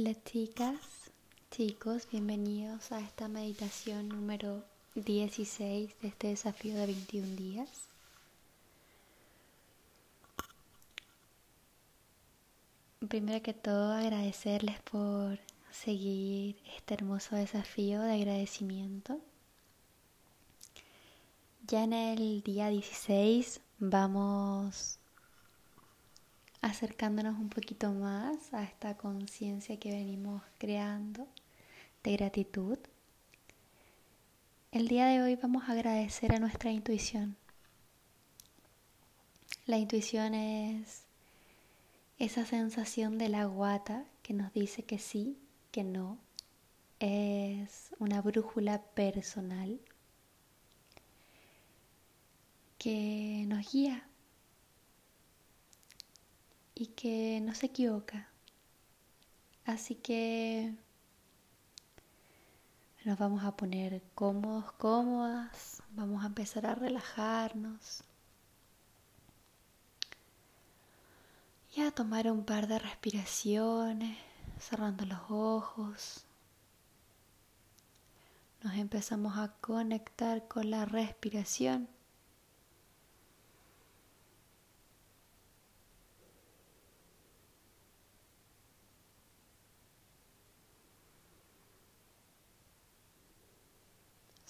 Hola chicas, chicos, bienvenidos a esta meditación número 16 de este desafío de 21 días. Primero que todo agradecerles por seguir este hermoso desafío de agradecimiento. Ya en el día 16 vamos acercándonos un poquito más a esta conciencia que venimos creando de gratitud. El día de hoy vamos a agradecer a nuestra intuición. La intuición es esa sensación de la guata que nos dice que sí, que no. Es una brújula personal que nos guía y que no se equivoca. Así que nos vamos a poner cómodos, cómodas, vamos a empezar a relajarnos y a tomar un par de respiraciones, cerrando los ojos. Nos empezamos a conectar con la respiración.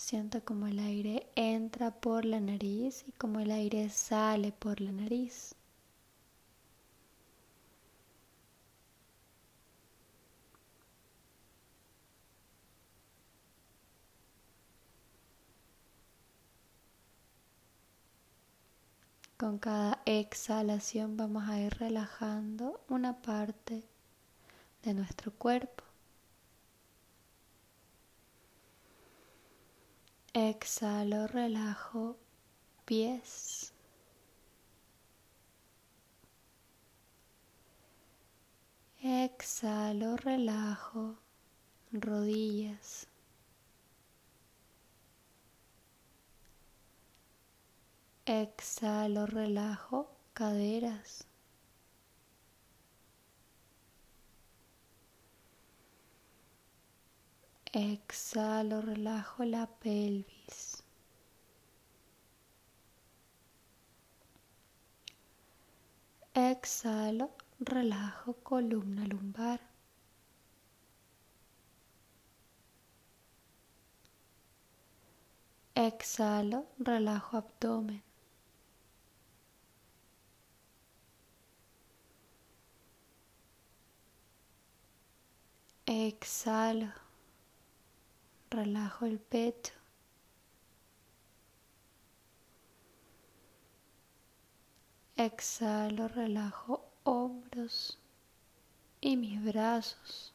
Siento como el aire entra por la nariz y como el aire sale por la nariz. Con cada exhalación vamos a ir relajando una parte de nuestro cuerpo. Exhalo, relajo pies. Exhalo, relajo rodillas. Exhalo, relajo caderas. Exhalo, relajo la pelvis. Exhalo, relajo columna lumbar. Exhalo, relajo abdomen. Exhalo relajo el pecho. Exhalo, relajo hombros y mis brazos.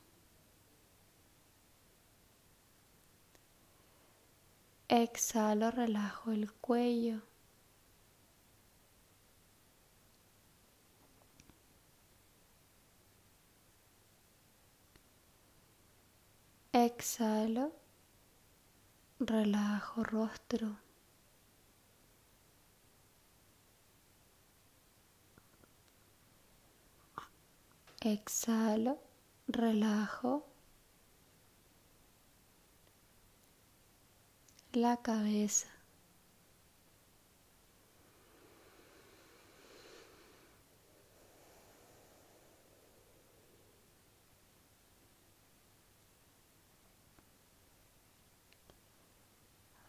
Exhalo, relajo el cuello. Exhalo, relajo rostro. Exhalo, relajo la cabeza.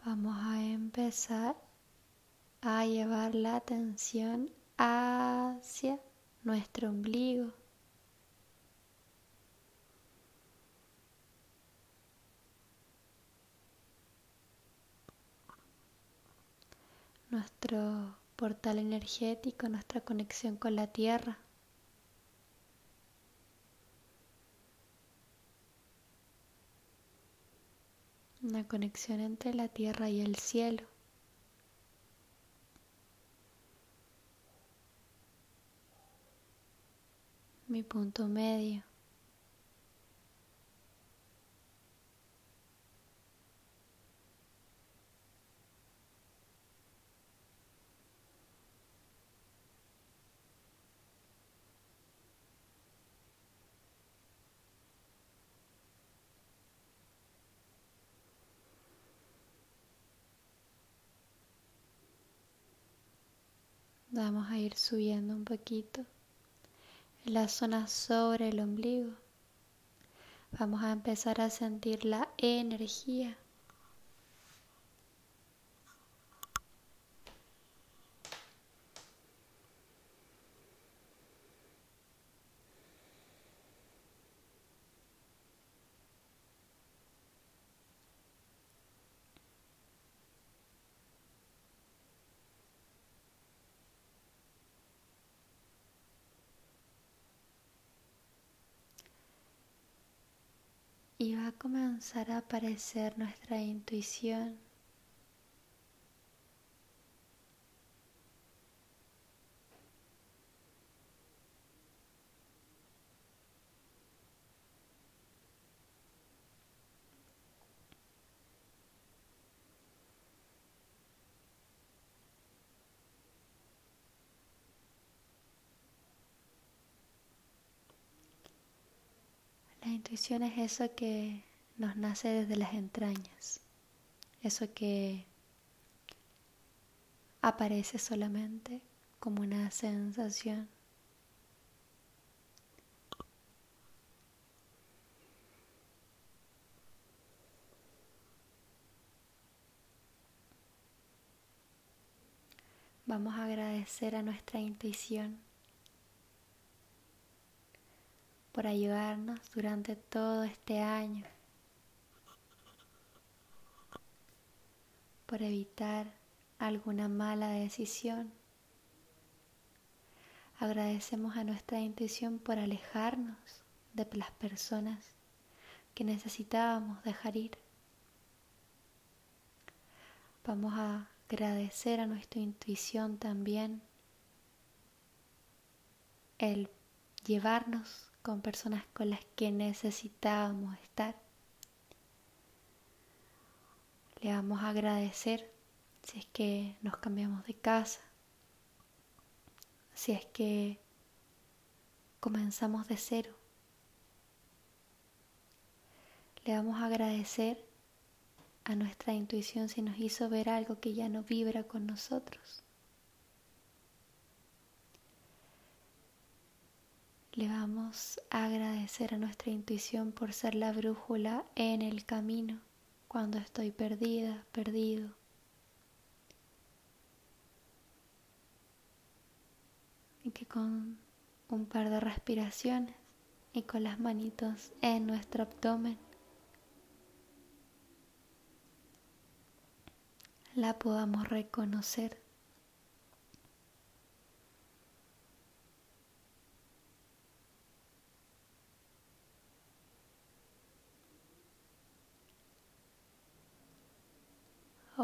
Vamos a empezar a llevar la atención hacia nuestro ombligo. Nuestro portal energético, nuestra conexión con la tierra. Una conexión entre la tierra y el cielo. Mi punto medio. Vamos a ir subiendo un poquito en la zona sobre el ombligo. Vamos a empezar a sentir la energía y va a comenzar a aparecer nuestra intuición. Intuición es eso que nos nace desde las entrañas, eso que aparece solamente como una sensación. Vamos a agradecer a nuestra intuición por ayudarnos durante todo este año, por evitar alguna mala decisión. Agradecemos a nuestra intuición por alejarnos de las personas que necesitábamos dejar ir. Vamos a agradecer a nuestra intuición también el llevarnos con personas con las que necesitábamos estar. Le vamos a agradecer si es que nos cambiamos de casa, si es que comenzamos de cero. Le vamos a agradecer a nuestra intuición si nos hizo ver algo que ya no vibra con nosotros. Le vamos a agradecer a nuestra intuición por ser la brújula en el camino cuando estoy perdida, perdido. Y que con un par de respiraciones y con las manitos en nuestro abdomen la podamos reconocer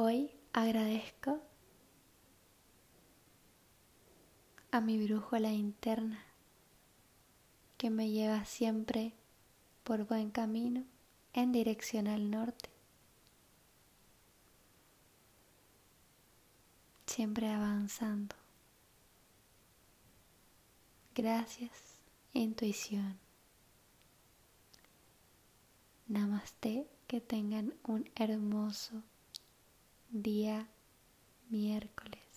Hoy agradezco a mi brújula interna que me lleva siempre por buen camino en dirección al norte. Siempre avanzando. Gracias, intuición. Namaste, que tengan un hermoso día miércoles.